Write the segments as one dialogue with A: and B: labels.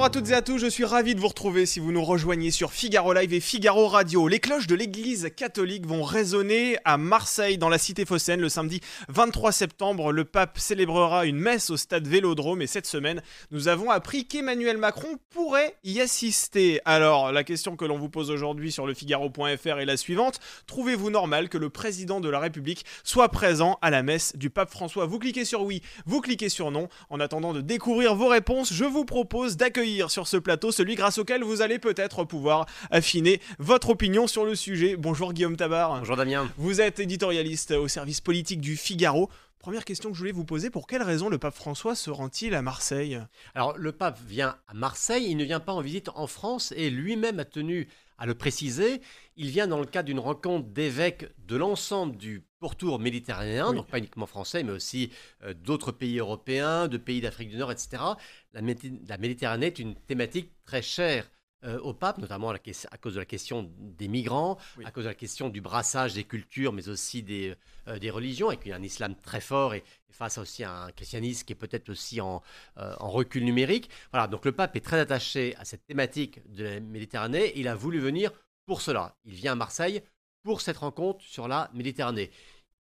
A: Bonjour à toutes et à tous, je suis ravi de vous retrouver si vous nous rejoignez sur Figaro Live et Figaro Radio. Les cloches de l'église catholique vont résonner à Marseille dans la cité phocéenne le samedi 23 septembre. Le pape célébrera une messe au stade Vélodrome et cette semaine, nous avons appris qu'Emmanuel Macron pourrait y assister. Alors, la question que l'on vous pose aujourd'hui sur le Figaro.fr est la suivante. Trouvez-vous normal que le président de la République soit présent à la messe du pape François? Vous cliquez sur oui, vous cliquez sur non. En attendant de découvrir vos réponses, je vous propose d'accueillir sur ce plateau celui grâce auquel vous allez peut-être pouvoir affiner votre opinion sur le sujet. Bonjour Guillaume Tabar.
B: Bonjour Damien.
A: Vous êtes éditorialiste au service politique du Figaro. Première question que je voulais vous poser, pour quelle raison le pape François se rend-il à Marseille?
B: Alors le pape vient à Marseille, il ne vient pas en visite en France et lui-même a tenu à le préciser, il vient dans le cadre d'une rencontre d'évêques de l'ensemble du pourtour méditerranéen, donc pas uniquement français, mais aussi euh, d'autres pays européens, de pays d'Afrique du Nord, etc. La, Méditerranée est une thématique très chère euh, au pape, notamment à, cause de la question des migrants, à cause de la question du brassage des cultures, mais aussi des, euh, des religions, avec un islam très fort et, face aussi à un christianisme qui est peut-être aussi en, en, recul numérique. Voilà, donc le pape est très attaché à cette thématique de la Méditerranée. Et il a voulu venir pour cela. Il vient à Marseille pour cette rencontre sur la Méditerranée.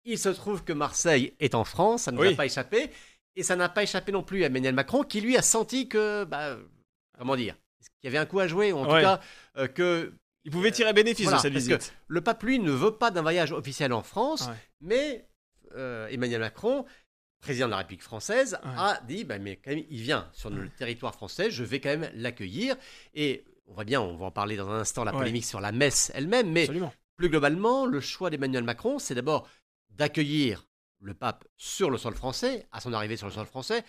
B: Il se trouve que Marseille est en France, ça ne nous a pas échappé. Et ça n'a pas échappé non plus à Emmanuel Macron, qui lui a senti que, bah, comment dire, qu'il y avait un coup à jouer, ou en tout cas euh, que
A: il pouvait tirer bénéfice de cette visite.
B: le pape, lui, ne veut pas d'un voyage officiel en France, mais euh, Emmanuel Macron, président de la République française, a dit bah, mais quand même, il vient sur le territoire français, je vais quand même l'accueillir. Et on voit bien, on va en parler dans un instant, la polémique sur la messe elle-même, mais plus globalement, le choix d'Emmanuel Macron, c'est d'abord d'accueillir le pape sur le sol français, à son arrivée sur le sol français.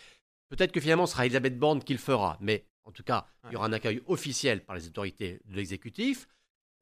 B: Peut-être que finalement ce sera Elisabeth Borne qui le fera, mais en tout cas, il y aura un accueil officiel par les autorités de l'exécutif.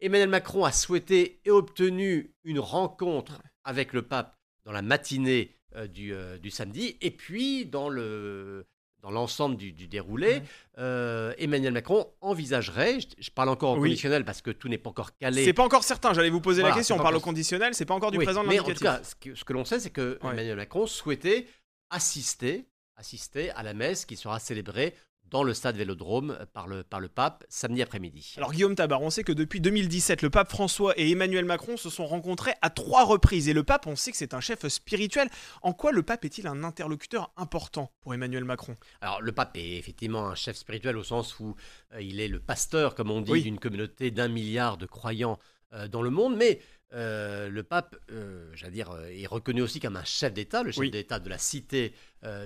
B: Emmanuel Macron a souhaité et obtenu une rencontre avec le pape dans la matinée euh, du, euh, du, samedi, et puis dans le, dans l'ensemble du, déroulé, euh, Emmanuel Macron envisagerait, je, parle encore au conditionnel parce que tout n'est pas encore calé.
A: C'est pas encore certain, j'allais vous poser la question, on parle au conditionnel, c'est pas encore du présent de
B: Mais en tout cas, ce que, l'on sait, c'est que Emmanuel Macron souhaitait assister, assister à la messe qui sera célébrée dans le stade Vélodrome par le, par le pape samedi après-midi.
A: Alors Guillaume Tabar, on sait que depuis 2017, le pape François et Emmanuel Macron se sont rencontrés à trois reprises. Et le pape, on sait que c'est un chef spirituel. En quoi le pape est-il un interlocuteur important pour Emmanuel Macron?
B: Alors le pape est effectivement un chef spirituel au sens où euh, il est le pasteur, comme on dit, d'une communauté d'un milliard de croyants euh, dans le monde. Mais euh, le pape, euh, j'allais dire, euh, est reconnu aussi comme un chef d'État, le chef d'État de la cité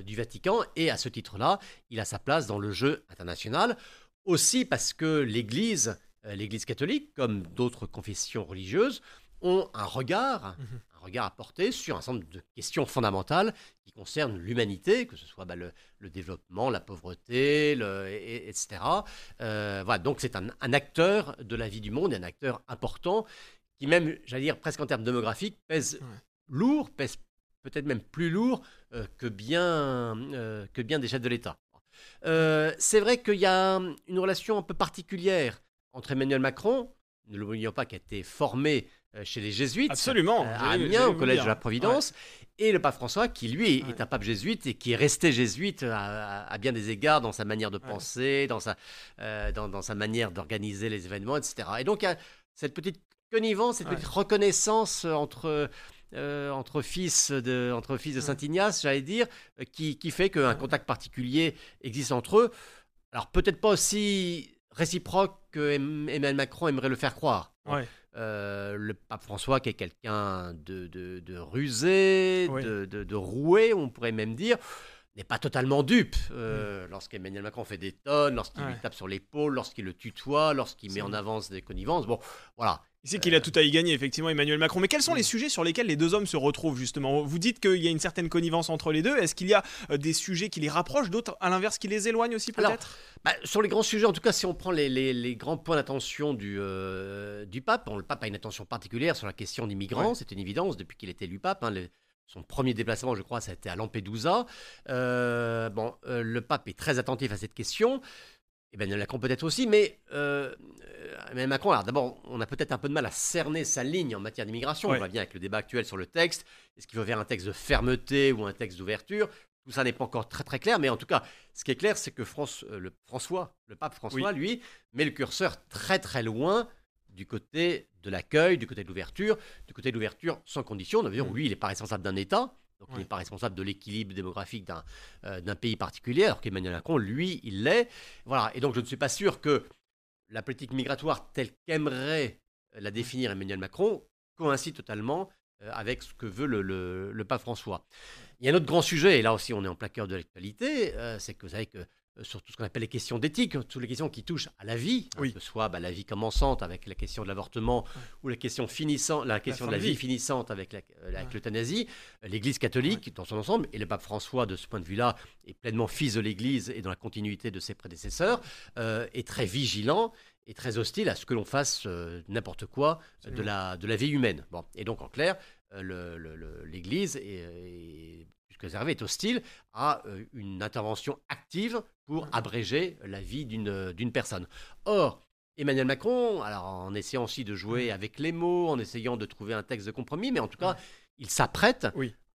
B: du Vatican, et à ce titre-là, il a sa place dans le jeu international. Aussi parce que l'Église, l'Église catholique, comme d'autres confessions religieuses, ont un regard, mhm. un regard à porter sur un certain nombre de questions fondamentales qui concernent l'humanité, que ce soit bah, le, développement, la pauvreté, etc. voilà, donc c'est un, un, acteur de la vie du monde, un acteur important qui même, j'allais dire, presque en termes démographiques, pèse lourd, pèse peut-être même plus lourd euh, que, bien, euh, que bien des chefs de l'État. Euh, c'est vrai qu'il y a une relation un peu particulière entre Emmanuel Macron, ne l'oublions pas, qui a été formé chez les jésuites,
A: Absolument,
B: à Amiens, au Collège de la Providence, et le pape François, qui lui est un pape jésuite et qui est resté jésuite à, bien des égards dans sa manière de penser, dans, sa, dans, dans, sa manière d'organiser les événements, etc. Et donc, il y a cette petite connivence, cette petite reconnaissance entre, euh, entre fils de, entre fils de Saint-Ignace, j'allais dire, euh, qui, qui fait qu'un contact particulier existe entre eux. Alors peut-être pas aussi réciproque que Emmanuel Macron aimerait le faire croire. Euh, le pape François, qui est quelqu'un de, de, rusé, de, de, roué, on pourrait même dire, n'est pas totalement dupe. Euh, Lorsqu'Emmanuel Macron fait des tonnes, lorsqu'il lui tape sur l'épaule, lorsqu'il le tutoie, lorsqu'il met en avance des connivences. Bon, voilà.
A: Il sait qu'il a tout à y gagner, effectivement, Emmanuel Macron. Mais quels sont les sujets sur lesquels les deux hommes se retrouvent, justement? Vous dites qu'il y a une certaine connivence entre les deux. Est-ce qu'il y a euh, des sujets qui les rapprochent, d'autres, à l'inverse, qui les éloignent aussi, peut-être?
B: bah, Sur les grands sujets, en tout cas, si on prend les, les, grands points d'attention du, euh, du pape, le pape a une attention particulière sur la question des migrants, c'est une évidence depuis qu'il était élu pape. Hein, son premier déplacement, je crois, ça a été à Lampedusa. Euh, bon, le pape est très attentif à cette question. Emmanuel Macron peut-être aussi, mais Emmanuel Macron, alors d'abord, on a peut-être un peu de mal à cerner sa ligne en matière d'immigration. On va bien avec le débat actuel sur le texte. Est-ce qu'il veut faire un texte de fermeté ou un texte d'ouverture? Tout ça n'est pas encore très très clair, mais en tout cas, ce qui est clair, c'est que France, euh, le, François, le pape François, lui, met le curseur très très loin du côté de l'accueil, du côté de l'ouverture, du côté de l'ouverture sans condition. D'ailleurs, mm. lui, il n'est pas responsable d'un État. Donc, il n'est pas responsable de l'équilibre démographique euh, d'un pays particulier, alors qu'Emmanuel Macron, lui, il l'est. Voilà. Et donc, je ne suis pas sûr que la politique migratoire telle qu'aimerait la définir Emmanuel Macron coïncide totalement euh, avec ce que veut le, pape François. Il y a un autre grand sujet, et là aussi on est en plaqueur de l'actualité, euh, c'est que vous savez que sur tout ce qu'on appelle les questions d'éthique, toutes les questions qui touchent à la vie, hein, que ce soit bah, la vie commençante avec la question de l'avortement ou la question, finissant, la question de la vie, finissante avec l'euthanasie, euh, l'Église catholique dans son ensemble, et le pape François, de ce point de vue-là, est pleinement fils de l'Église et dans la continuité de ses prédécesseurs, euh, est très vigilant et très hostile à ce que l'on fasse n'importe quoi de la, de la vie humaine. Bon. Et donc, en clair, l'Église est Hervé est hostile à euh, une intervention active pour abréger la vie d'une personne. Or, Emmanuel Macron, alors en essayant aussi de jouer avec les mots, en essayant de trouver un texte de compromis, mais en tout cas, il s'apprête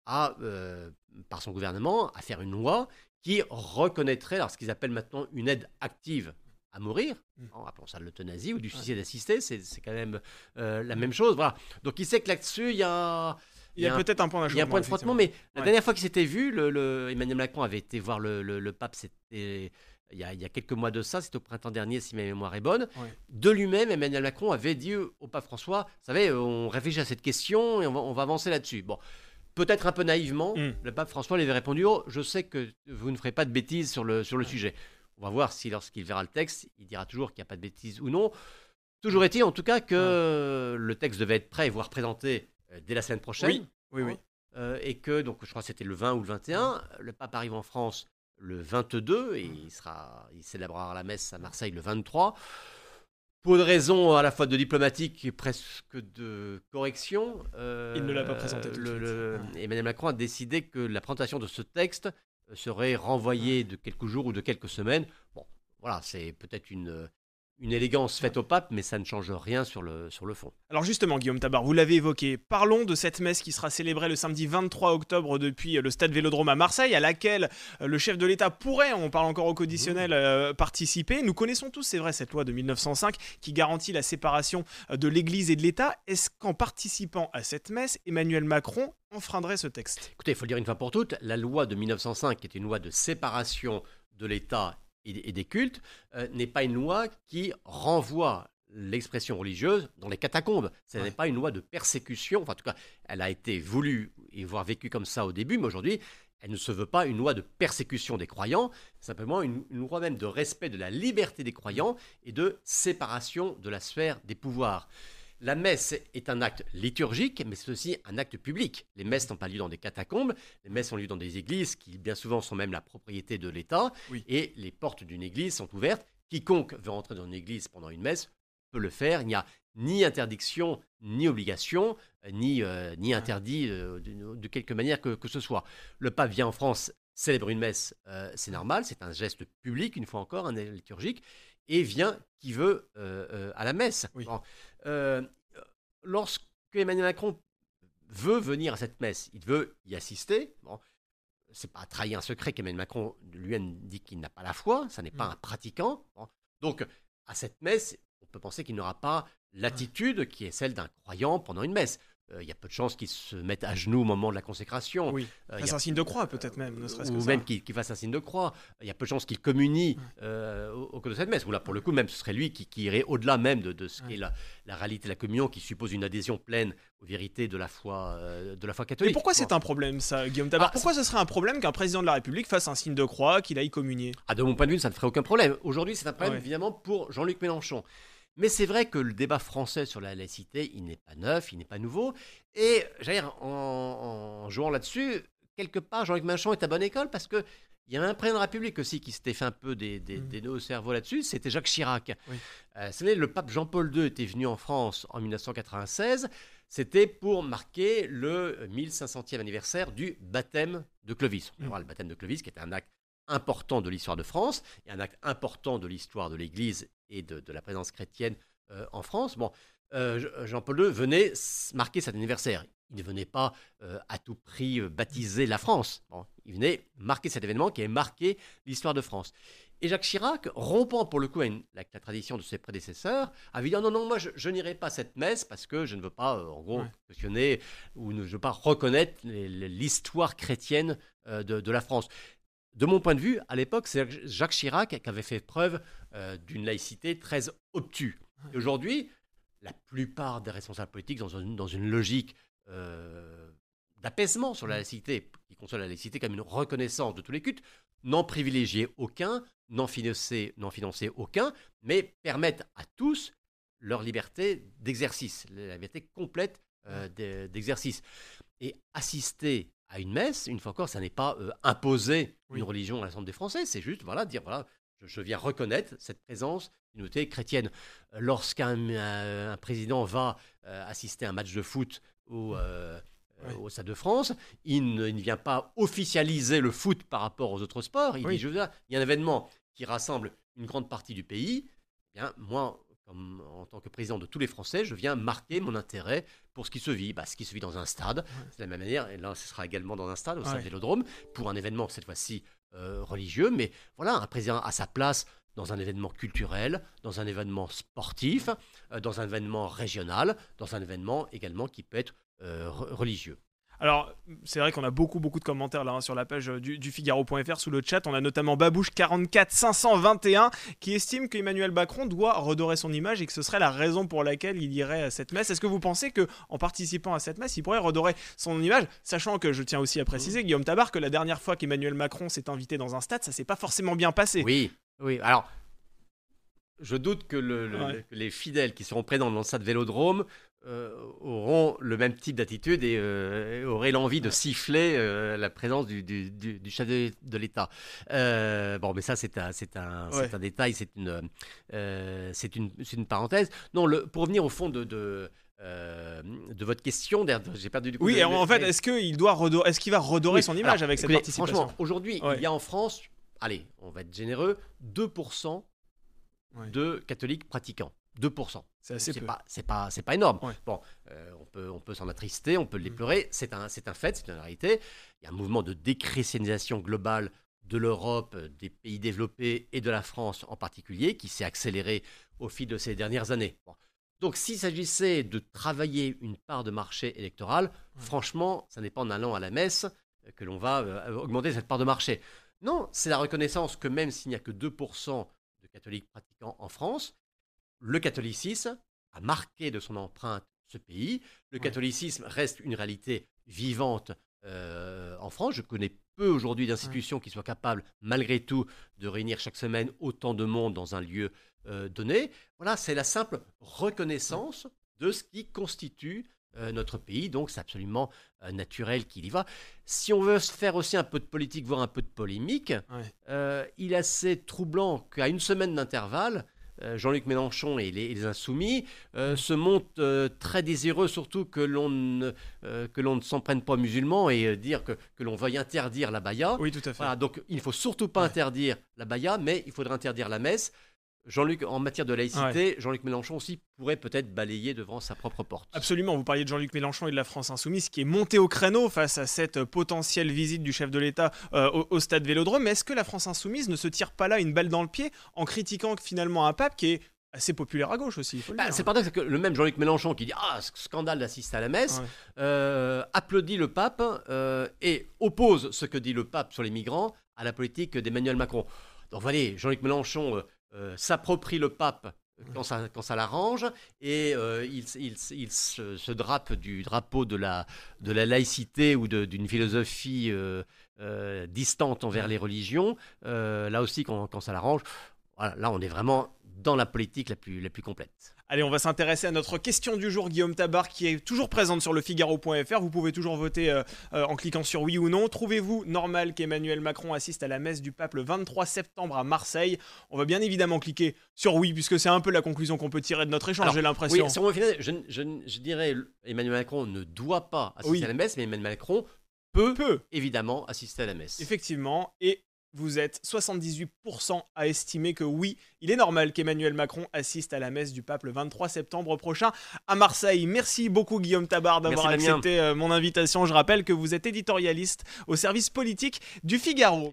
B: à, euh, par son gouvernement, à faire une loi qui reconnaîtrait alors, ce qu'ils appellent maintenant une aide active à mourir, mmh. appelons ça de l'euthanasie ou du suicide assisté, c'est quand même euh, la même chose. Voilà. Donc il sait que là-dessus, il y a
A: il y a, peut-être un point
B: Il y a un point de frottement, mais la dernière fois qu'il s'était vu, le, Emmanuel Macron avait été voir le, pape, c'était il y, a, il y, a, quelques mois de ça, c'était au printemps dernier, si ma mémoire est bonne. De lui-même, Emmanuel Macron avait dit au pape François, vous savez, on réfléchit à cette question et on va, avancer là-dessus. Bon, peut-être un peu naïvement, hmm. le pape François lui avait répondu, oh, je sais que vous ne ferez pas de bêtises sur le, sur le sujet. On va voir si lorsqu'il verra le texte, il dira toujours qu'il n'y a pas de bêtises ou non. Toujours est-il en tout cas que le texte devait être prêt, voire présenté dès la semaine prochaine.
A: Oui. Oui, oui.
B: Euh, et que, donc, je crois que c'était le 20 ou le 21, le pape arrive en France le 22 et il, sera, il célébrera la messe à Marseille le 23. Pour des raisons à la fois de diplomatique et presque de correction,
A: euh, il ne l'a pas présenté. Tout le,
B: Emmanuel Macron a décidé que la présentation de ce texte serait renvoyée de quelques jours ou de quelques semaines. Bon, voilà, c'est peut-être une, une élégance faite au pape, mais ça ne change rien sur le, sur le fond.
A: Alors justement, Guillaume Tabar, vous l'avez évoqué, parlons de cette messe qui sera célébrée le samedi 23 octobre depuis le stade Vélodrome à Marseille, à laquelle euh, le chef de l'État pourrait, on parle encore au conditionnel, euh, participer. Nous connaissons tous, c'est vrai, cette loi de 1905 qui garantit la séparation euh, de l'Église et de l'État. Est-ce qu'en participant à cette messe, Emmanuel Macron enfreindrait ce texte?
B: Écoutez, il faut le dire une fois pour toutes, la loi de 1905, qui est une loi de séparation de l'État et, des cultes euh, n'est pas une loi qui renvoie l'expression religieuse dans les catacombes. Ce n'est pas une loi de persécution. Enfin, en tout cas, elle a été voulue et voire vécue comme ça au début, mais aujourd'hui, elle ne se veut pas une loi de persécution des croyants, simplement une, loi même de respect de la liberté des croyants et de séparation de la sphère des pouvoirs. La messe est un acte liturgique, mais c'est aussi un acte public. Les messes n'ont pas lieu dans des catacombes, les messes ont lieu dans des églises qui bien souvent sont même la propriété de l'État, et les portes d'une église sont ouvertes. Quiconque veut rentrer dans une église pendant une messe peut le faire. Il n'y a ni interdiction, ni obligation, ni, euh, ni interdit euh, de, quelque manière que, ce soit. Le pape vient en France célébrer une messe, euh, c'est normal, c'est un geste public, une fois encore, un liturgique, et vient qui veut à la messe. Euh, lorsque Emmanuel Macron veut venir à cette messe, il veut y assister. Bon, c'est pas trahir un secret qu'Emmanuel Macron lui-même dit qu'il n'a pas la foi, ça n'est pas mm. un pratiquant. Donc, à cette messe, on peut penser qu'il n'aura pas l'attitude qui est celle d'un croyant pendant une messe. Euh, il y a peu de chances qu'il se mette à genoux au moment de la consécration.
A: Oui, euh, fasse un signe de croix peut-être même, ne serait-ce
B: Ou même qu'il fasse un signe de croix. Il y a peu de chances qu'il communie euh, au, cours de cette messe. Ou là, pour le coup, même ce serait lui qui, irait au-delà même de, ce qu'est la, réalité de la communion, qui suppose une adhésion pleine aux vérités de la foi, de la foi catholique.
A: Mais pourquoi c'est un problème ça, Guillaume Tabar? Ah, Pourquoi ce serait un problème qu'un président de la République fasse un signe de croix, qu'il aille communier?
B: Ah, De mon point de vue, ça ne ferait aucun problème. Aujourd'hui, c'est un problème évidemment pour Jean-Luc Mélenchon. Mais c'est vrai que le débat français sur la laïcité, il n'est pas neuf, il n'est pas nouveau. Et j'allais dire, en, jouant là-dessus, quelque part, Jean-Luc Mélenchon est à bonne école parce que il y a un président de la République aussi qui s'était fait un peu des, des, mmh. nœuds au cerveau là-dessus, c'était Jacques Chirac. Euh, vous savez, le pape Jean-Paul II était venu en France en 1996. C'était pour marquer le 1500e anniversaire du baptême de Clovis. On mmh. le baptême de Clovis, qui était un acte important de l'histoire de France et un acte important de l'histoire de l'Église et de, la présence chrétienne en France. Bon, Jean-Paul II venait marquer cet anniversaire. Il ne venait pas à tout prix baptiser la France. il venait marquer cet événement qui avait marqué l'histoire de France. Et Jacques Chirac, rompant pour le coup avec la, tradition de ses prédécesseurs, avait dit non, non, moi je, n'irai pas à cette messe parce que je ne veux pas, en gros, questionner ou ne, je veux pas reconnaître l'histoire chrétienne de, la France. De mon point de vue, à l'époque, c'est Jacques Chirac qui avait fait preuve d'une laïcité très obtue. Aujourd'hui, la plupart des responsables politiques, dans dans une logique euh, d'apaisement sur la laïcité, qui conçoit la laïcité comme une reconnaissance de tous les cultes, n'en privilégier aucun, n'en financer, financer aucun, mais permettent à tous leur liberté d'exercice, la liberté complète euh, d'exercice. Et assister à une messe, une fois encore, ça n'est pas euh, imposer une religion à l'ensemble des Français, c'est juste voilà, dire voilà, je, viens reconnaître cette présence d'une unité chrétienne. Lorsqu'un président va assister à un match de foot au, euh, au Stade de France. Il ne, vient pas officialiser le foot par rapport aux autres sports. Il dit, je veux il y a un événement qui rassemble une grande partie du pays. Eh bien, moi, comme, en tant que président de tous les Français, je viens marquer mon intérêt pour ce qui se vit. Bah, ce qui se vit dans un stade, c'est de la même manière, et là ce sera également dans un stade, au stade Vélodrome, pour un événement cette fois-ci euh, religieux, mais voilà, un président à sa place dans un événement culturel, dans un événement sportif, euh, dans un événement régional, dans un événement également qui peut être euh, religieux.
A: Alors, c'est vrai qu'on a beaucoup, beaucoup de commentaires là hein, sur la page euh, du, Figaro.fr sous le chat. On a notamment Babouche44 qui estime qu'Emmanuel Macron doit redorer son image et que ce serait la raison pour laquelle il irait à cette messe. Est-ce que vous pensez que en participant à cette messe, il pourrait redorer son image, sachant que je tiens aussi à préciser, Guillaume Tabar, que la dernière fois qu'Emmanuel Macron s'est invité dans un stade, ça s'est pas forcément bien passé.
B: Oui, oui. Alors, je doute que, les fidèles qui seront présents dans le stade Vélodrome auront le même type d'attitude et euh, auraient l'envie de siffler euh, la présence du, chef de, l'État. bon, mais ça, c'est un, un, un, détail, c'est une, c'est une, une, parenthèse. Non, le, pour revenir au fond de, de de votre question, j'ai perdu du coup.
A: Oui, en fait, est-ce qu'il doit est-ce qu'il va redorer son image avec cette participation?
B: Franchement, aujourd'hui, il y a en France, allez, on va être généreux, 2% de catholiques pratiquants. 2%. C'est assez peu. Pas, c'est pas, c'est pas énorme. Bon, euh, on peut, on peut s'en attrister, on peut mm. pleurer. C'est un, c'est un fait, c'est une réalité. Il y a un mouvement de déchristianisation globale de l'Europe, des pays développés et de la France en particulier, qui s'est accéléré au fil de ces dernières années. Donc, s'il s'agissait de travailler une part de marché électoral, franchement, ça n'est pas en allant à la messe que l'on va euh, augmenter cette part de marché. Non, c'est la reconnaissance que même s'il n'y a que 2% de catholiques pratiquants en France, le catholicisme a marqué de son empreinte ce pays. Le catholicisme reste une réalité vivante euh, en France. Je connais peu aujourd'hui d'institutions qui soient capables, malgré tout, de réunir chaque semaine autant de monde dans un lieu euh, donné. Voilà, c'est la simple reconnaissance de ce qui constitue euh, notre pays. Donc, c'est absolument naturel qu'il y va. Si on veut se faire aussi un peu de politique, voire un peu de polémique, il est assez troublant qu'à une semaine d'intervalle, Jean-Luc Mélenchon et les, Insoumis euh, se montrent euh, très désireux, surtout que l'on ne, que l'on ne s'en prenne pas musulman et dire que, que l'on veuille interdire la baya.
A: Oui, tout à fait.
B: Voilà, donc il ne faut surtout pas interdire la baya, mais il faudrait interdire la messe. Jean-Luc, en matière de laïcité, Jean-Luc Mélenchon aussi pourrait peut-être balayer devant sa propre porte.
A: Absolument, vous parliez de Jean-Luc Mélenchon et de la France insoumise qui est monté au créneau face à cette potentielle visite du chef de l'État euh, au, stade Vélodrome. Mais est-ce que la France insoumise ne se tire pas là une balle dans le pied en critiquant finalement un pape qui est assez populaire à gauche aussi.
B: Bah, c'est pas que le même Jean-Luc Mélenchon qui dit ah scandale d'assister à la messe euh, applaudit le pape euh, et oppose ce que dit le pape sur les migrants à la politique d'Emmanuel Macron. Donc voyez, Jean-Luc Mélenchon s'approprie le pape quand ça, quand ça l'arrange et euh, il, il, il se, drape du drapeau de la, de la laïcité ou d'une philosophie euh, distante envers les religions. là aussi, quand, quand ça l'arrange, là on est vraiment dans la politique la plus, la plus complète.
A: Allez, on va s'intéresser à notre question du jour, Guillaume Tabar, qui est toujours présente sur le Figaro.fr. Vous pouvez toujours voter euh, euh, en cliquant sur oui ou non. Trouvez-vous normal qu'Emmanuel Macron assiste à la messe du pape le 23 septembre à Marseille? On va bien évidemment cliquer sur oui, puisque c'est un peu la conclusion qu'on peut tirer de notre échange, j'ai l'impression.
B: Oui, sur final, je, je, dirais Emmanuel Macron ne doit pas assister à la messe, mais Emmanuel Macron peut, peut évidemment assister à la messe.
A: Effectivement, et vous êtes 78% à estimer que oui, il est normal qu'Emmanuel Macron assiste à la messe du pape le 23 septembre prochain à Marseille. Merci beaucoup Guillaume Tabar d'avoir accepté euh, mon invitation. Je rappelle que vous êtes éditorialiste au service politique du Figaro.